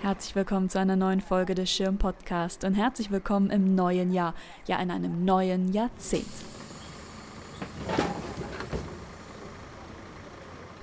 Herzlich willkommen zu einer neuen Folge des Schirm Podcast und herzlich willkommen im neuen Jahr, ja in einem neuen Jahrzehnt.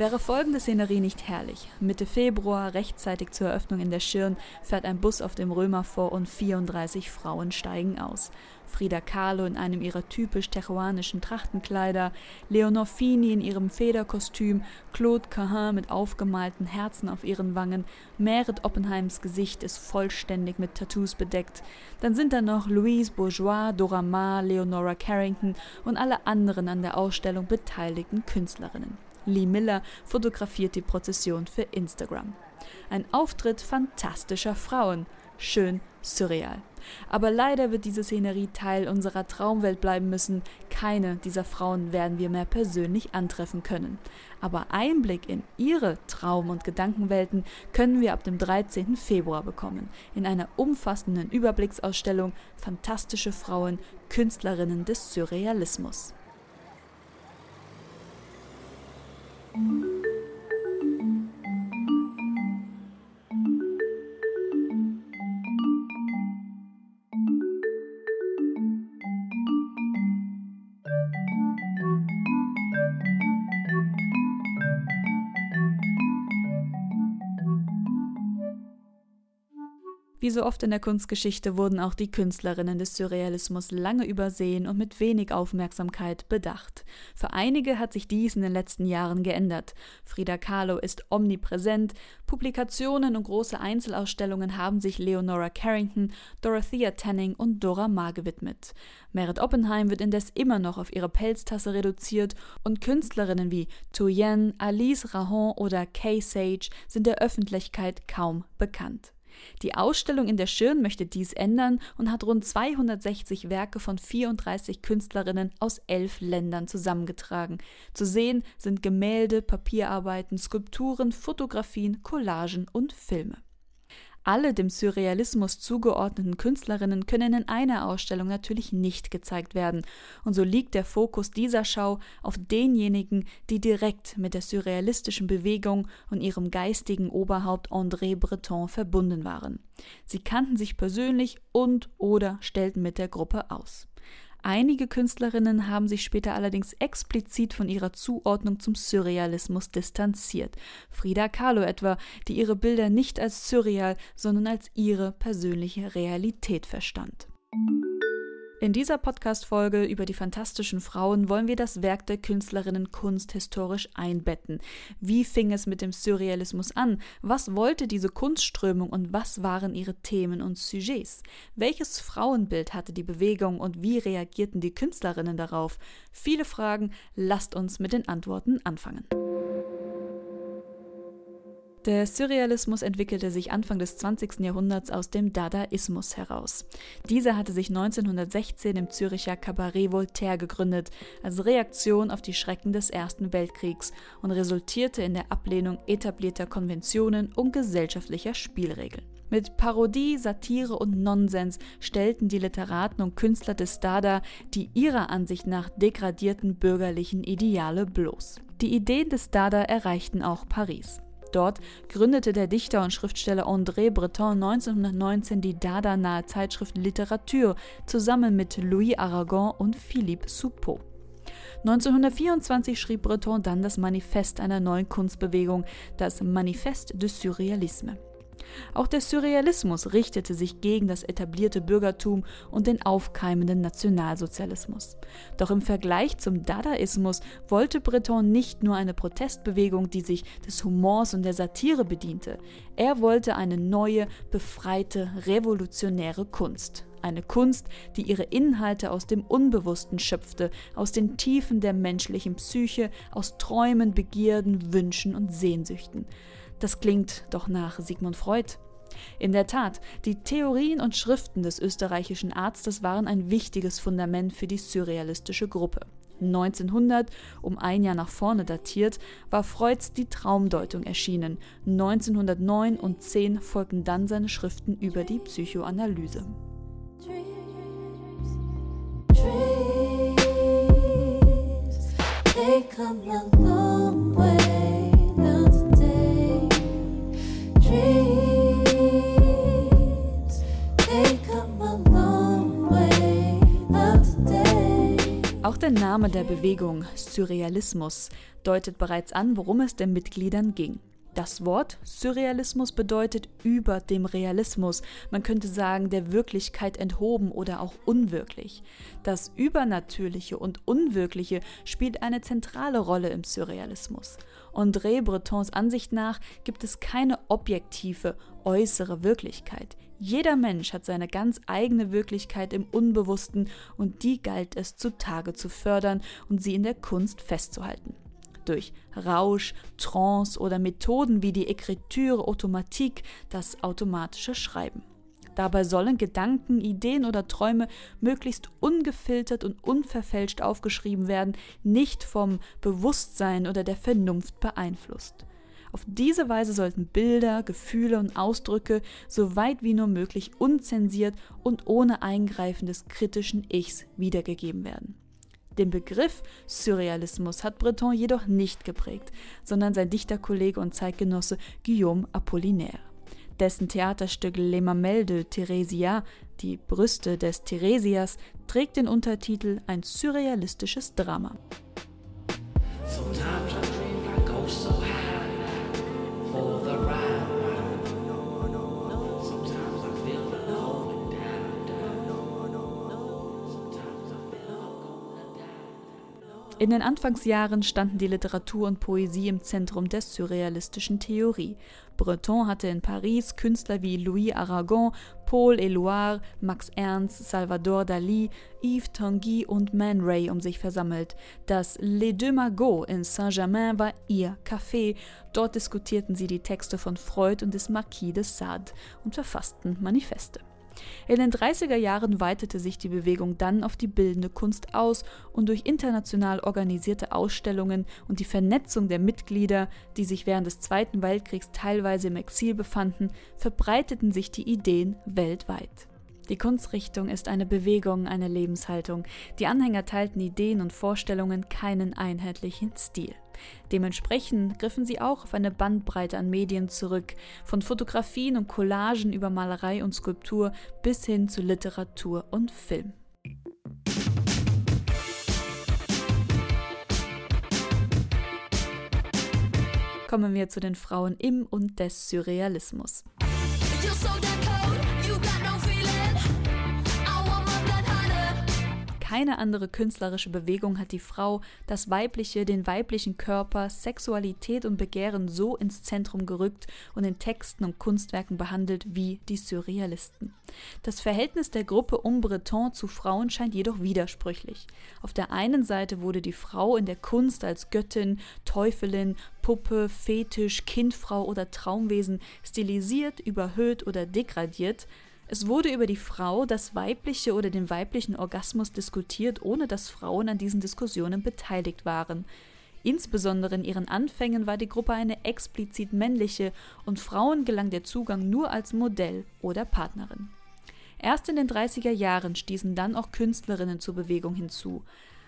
Wäre folgende Szenerie nicht herrlich? Mitte Februar, rechtzeitig zur Eröffnung in der Schirn, fährt ein Bus auf dem Römer vor und 34 Frauen steigen aus. Frida Kahlo in einem ihrer typisch teruanischen Trachtenkleider, Leonor Fini in ihrem Federkostüm, Claude Cahin mit aufgemalten Herzen auf ihren Wangen, Meret Oppenheims Gesicht ist vollständig mit Tattoos bedeckt. Dann sind da noch Louise Bourgeois, Dora Maar, Leonora Carrington und alle anderen an der Ausstellung beteiligten Künstlerinnen. Lee Miller fotografiert die Prozession für Instagram. Ein Auftritt fantastischer Frauen. Schön surreal. Aber leider wird diese Szenerie Teil unserer Traumwelt bleiben müssen. Keine dieser Frauen werden wir mehr persönlich antreffen können. Aber Einblick in ihre Traum- und Gedankenwelten können wir ab dem 13. Februar bekommen. In einer umfassenden Überblicksausstellung Fantastische Frauen, Künstlerinnen des Surrealismus. Wie so oft in der Kunstgeschichte wurden auch die Künstlerinnen des Surrealismus lange übersehen und mit wenig Aufmerksamkeit bedacht. Für einige hat sich dies in den letzten Jahren geändert. Frida Kahlo ist omnipräsent, Publikationen und große Einzelausstellungen haben sich Leonora Carrington, Dorothea Tanning und Dora Maar gewidmet. Meret Oppenheim wird indes immer noch auf ihre Pelztasse reduziert und Künstlerinnen wie Tu Alice Rahon oder Kay Sage sind der Öffentlichkeit kaum bekannt. Die Ausstellung in der Schirn möchte dies ändern und hat rund 260 Werke von 34 Künstlerinnen aus elf Ländern zusammengetragen. Zu sehen sind Gemälde, Papierarbeiten, Skulpturen, Fotografien, Collagen und Filme. Alle dem Surrealismus zugeordneten Künstlerinnen können in einer Ausstellung natürlich nicht gezeigt werden, und so liegt der Fokus dieser Schau auf denjenigen, die direkt mit der surrealistischen Bewegung und ihrem geistigen Oberhaupt André Breton verbunden waren. Sie kannten sich persönlich und oder stellten mit der Gruppe aus. Einige Künstlerinnen haben sich später allerdings explizit von ihrer Zuordnung zum Surrealismus distanziert. Frida Kahlo etwa, die ihre Bilder nicht als surreal, sondern als ihre persönliche Realität verstand. In dieser Podcast-Folge über die fantastischen Frauen wollen wir das Werk der Künstlerinnen kunsthistorisch einbetten. Wie fing es mit dem Surrealismus an? Was wollte diese Kunstströmung und was waren ihre Themen und Sujets? Welches Frauenbild hatte die Bewegung und wie reagierten die Künstlerinnen darauf? Viele Fragen, lasst uns mit den Antworten anfangen. Der Surrealismus entwickelte sich Anfang des 20. Jahrhunderts aus dem Dadaismus heraus. Dieser hatte sich 1916 im Züricher Cabaret Voltaire gegründet, als Reaktion auf die Schrecken des Ersten Weltkriegs und resultierte in der Ablehnung etablierter Konventionen und gesellschaftlicher Spielregeln. Mit Parodie, Satire und Nonsens stellten die Literaten und Künstler des Dada die ihrer Ansicht nach degradierten bürgerlichen Ideale bloß. Die Ideen des Dada erreichten auch Paris. Dort gründete der Dichter und Schriftsteller André Breton 1919 die Dada-nahe Zeitschrift Literatur zusammen mit Louis Aragon und Philippe Soupeau. 1924 schrieb Breton dann das Manifest einer neuen Kunstbewegung, das Manifeste de Surrealisme. Auch der Surrealismus richtete sich gegen das etablierte Bürgertum und den aufkeimenden Nationalsozialismus. Doch im Vergleich zum Dadaismus wollte Breton nicht nur eine Protestbewegung, die sich des Humors und der Satire bediente. Er wollte eine neue, befreite, revolutionäre Kunst. Eine Kunst, die ihre Inhalte aus dem Unbewussten schöpfte, aus den Tiefen der menschlichen Psyche, aus Träumen, Begierden, Wünschen und Sehnsüchten. Das klingt doch nach Sigmund Freud. In der Tat, die Theorien und Schriften des österreichischen Arztes waren ein wichtiges Fundament für die surrealistische Gruppe. 1900, um ein Jahr nach vorne datiert, war Freuds Die Traumdeutung erschienen. 1909 und 10 folgten dann seine Schriften über die Psychoanalyse. Dreams, Auch der Name der Bewegung, Surrealismus, deutet bereits an, worum es den Mitgliedern ging. Das Wort Surrealismus bedeutet über dem Realismus, man könnte sagen der Wirklichkeit enthoben oder auch unwirklich. Das Übernatürliche und Unwirkliche spielt eine zentrale Rolle im Surrealismus. André Bretons Ansicht nach gibt es keine objektive, äußere Wirklichkeit. Jeder Mensch hat seine ganz eigene Wirklichkeit im Unbewussten und die galt es zutage zu fördern und sie in der Kunst festzuhalten durch Rausch, Trance oder Methoden wie die Écriture automatique, das automatische Schreiben. Dabei sollen Gedanken, Ideen oder Träume möglichst ungefiltert und unverfälscht aufgeschrieben werden, nicht vom Bewusstsein oder der Vernunft beeinflusst. Auf diese Weise sollten Bilder, Gefühle und Ausdrücke so weit wie nur möglich unzensiert und ohne Eingreifen des kritischen Ichs wiedergegeben werden. Den Begriff Surrealismus hat Breton jedoch nicht geprägt, sondern sein Dichterkollege und Zeitgenosse Guillaume Apollinaire. Dessen Theaterstück Les Mamelles de Theresia, die Brüste des Theresias, trägt den Untertitel Ein surrealistisches Drama. Sometimes In den Anfangsjahren standen die Literatur und Poesie im Zentrum der surrealistischen Theorie. Breton hatte in Paris Künstler wie Louis Aragon, Paul Éluard, Max Ernst, Salvador Dali, Yves Tanguy und Man Ray um sich versammelt. Das Les Deux Magots in Saint-Germain war ihr Café. Dort diskutierten sie die Texte von Freud und des Marquis de Sade und verfassten Manifeste. In den 30er Jahren weitete sich die Bewegung dann auf die bildende Kunst aus und durch international organisierte Ausstellungen und die Vernetzung der Mitglieder, die sich während des Zweiten Weltkriegs teilweise im Exil befanden, verbreiteten sich die Ideen weltweit. Die Kunstrichtung ist eine Bewegung, eine Lebenshaltung. Die Anhänger teilten Ideen und Vorstellungen keinen einheitlichen Stil. Dementsprechend griffen sie auch auf eine Bandbreite an Medien zurück, von Fotografien und Collagen über Malerei und Skulptur bis hin zu Literatur und Film. Kommen wir zu den Frauen im und des Surrealismus. Keine andere künstlerische Bewegung hat die Frau, das Weibliche, den weiblichen Körper, Sexualität und Begehren so ins Zentrum gerückt und in Texten und Kunstwerken behandelt wie die Surrealisten. Das Verhältnis der Gruppe um Breton zu Frauen scheint jedoch widersprüchlich. Auf der einen Seite wurde die Frau in der Kunst als Göttin, Teufelin, Puppe, Fetisch, Kindfrau oder Traumwesen stilisiert, überhöht oder degradiert, es wurde über die Frau, das weibliche oder den weiblichen Orgasmus diskutiert, ohne dass Frauen an diesen Diskussionen beteiligt waren. Insbesondere in ihren Anfängen war die Gruppe eine explizit männliche und Frauen gelang der Zugang nur als Modell oder Partnerin. Erst in den 30er Jahren stießen dann auch Künstlerinnen zur Bewegung hinzu.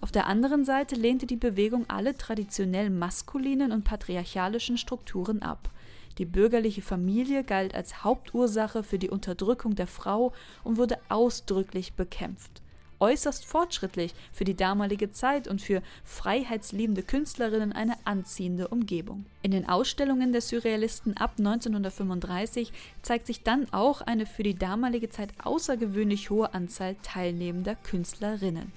Auf der anderen Seite lehnte die Bewegung alle traditionell maskulinen und patriarchalischen Strukturen ab. Die bürgerliche Familie galt als Hauptursache für die Unterdrückung der Frau und wurde ausdrücklich bekämpft. Äußerst fortschrittlich für die damalige Zeit und für freiheitsliebende Künstlerinnen eine anziehende Umgebung. In den Ausstellungen der Surrealisten ab 1935 zeigt sich dann auch eine für die damalige Zeit außergewöhnlich hohe Anzahl teilnehmender Künstlerinnen.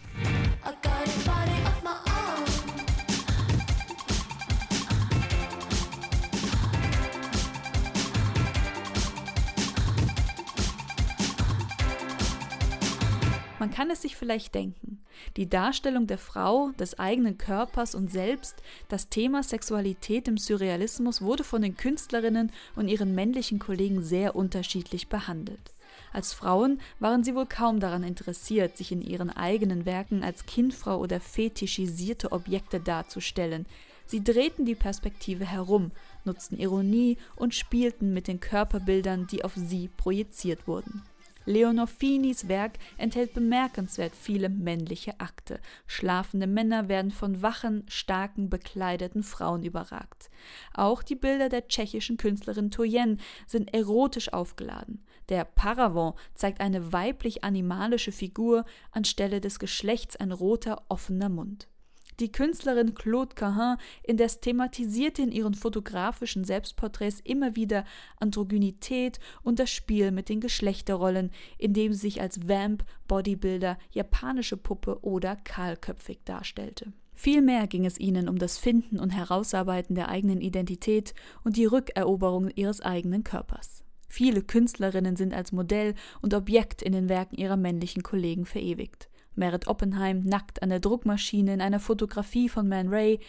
Man kann es sich vielleicht denken. Die Darstellung der Frau, des eigenen Körpers und selbst, das Thema Sexualität im Surrealismus wurde von den Künstlerinnen und ihren männlichen Kollegen sehr unterschiedlich behandelt. Als Frauen waren sie wohl kaum daran interessiert, sich in ihren eigenen Werken als Kindfrau oder fetischisierte Objekte darzustellen. Sie drehten die Perspektive herum, nutzten Ironie und spielten mit den Körperbildern, die auf sie projiziert wurden. Leonor Finis Werk enthält bemerkenswert viele männliche Akte. Schlafende Männer werden von wachen, starken, bekleideten Frauen überragt. Auch die Bilder der tschechischen Künstlerin Toyen sind erotisch aufgeladen. Der Paravent zeigt eine weiblich-animalische Figur, anstelle des Geschlechts ein roter, offener Mund. Die Künstlerin Claude Cahin indes thematisierte in ihren fotografischen Selbstporträts immer wieder Androgynität und das Spiel mit den Geschlechterrollen, indem sie sich als Vamp, Bodybuilder, japanische Puppe oder kahlköpfig darstellte. Vielmehr ging es ihnen um das Finden und Herausarbeiten der eigenen Identität und die Rückeroberung ihres eigenen Körpers. Viele Künstlerinnen sind als Modell und Objekt in den Werken ihrer männlichen Kollegen verewigt. Merit Oppenheim nackt an der Druckmaschine in einer Fotografie von Man Ray,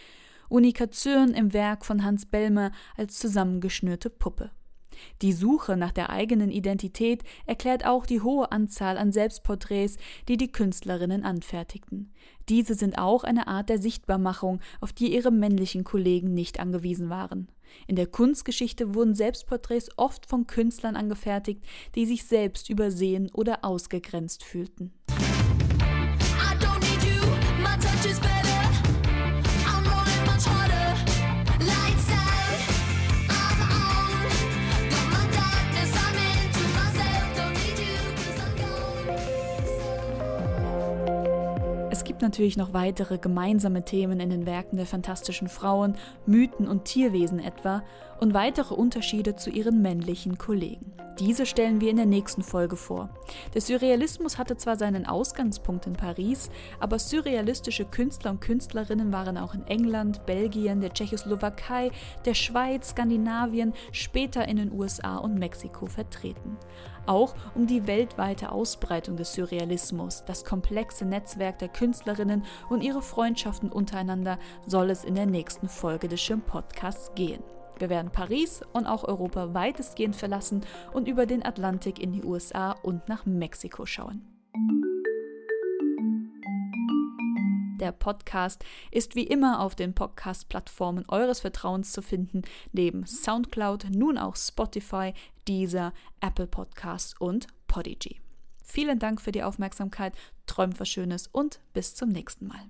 Unika Zürn im Werk von Hans Bellmer als zusammengeschnürte Puppe. Die Suche nach der eigenen Identität erklärt auch die hohe Anzahl an Selbstporträts, die die Künstlerinnen anfertigten. Diese sind auch eine Art der Sichtbarmachung, auf die ihre männlichen Kollegen nicht angewiesen waren. In der Kunstgeschichte wurden Selbstporträts oft von Künstlern angefertigt, die sich selbst übersehen oder ausgegrenzt fühlten. Gibt natürlich noch weitere gemeinsame Themen in den Werken der fantastischen Frauen, Mythen und Tierwesen etwa und weitere Unterschiede zu ihren männlichen Kollegen. Diese stellen wir in der nächsten Folge vor. Der Surrealismus hatte zwar seinen Ausgangspunkt in Paris, aber surrealistische Künstler und Künstlerinnen waren auch in England, Belgien, der Tschechoslowakei, der Schweiz, Skandinavien, später in den USA und Mexiko vertreten auch um die weltweite Ausbreitung des Surrealismus, das komplexe Netzwerk der Künstlerinnen und ihre Freundschaften untereinander soll es in der nächsten Folge des Schirm Podcasts gehen. Wir werden Paris und auch Europa weitestgehend verlassen und über den Atlantik in die USA und nach Mexiko schauen. Der Podcast ist wie immer auf den Podcast-Plattformen eures Vertrauens zu finden, neben SoundCloud, nun auch Spotify, Deezer, Apple Podcasts und Podigy. Vielen Dank für die Aufmerksamkeit, träumt was Schönes und bis zum nächsten Mal.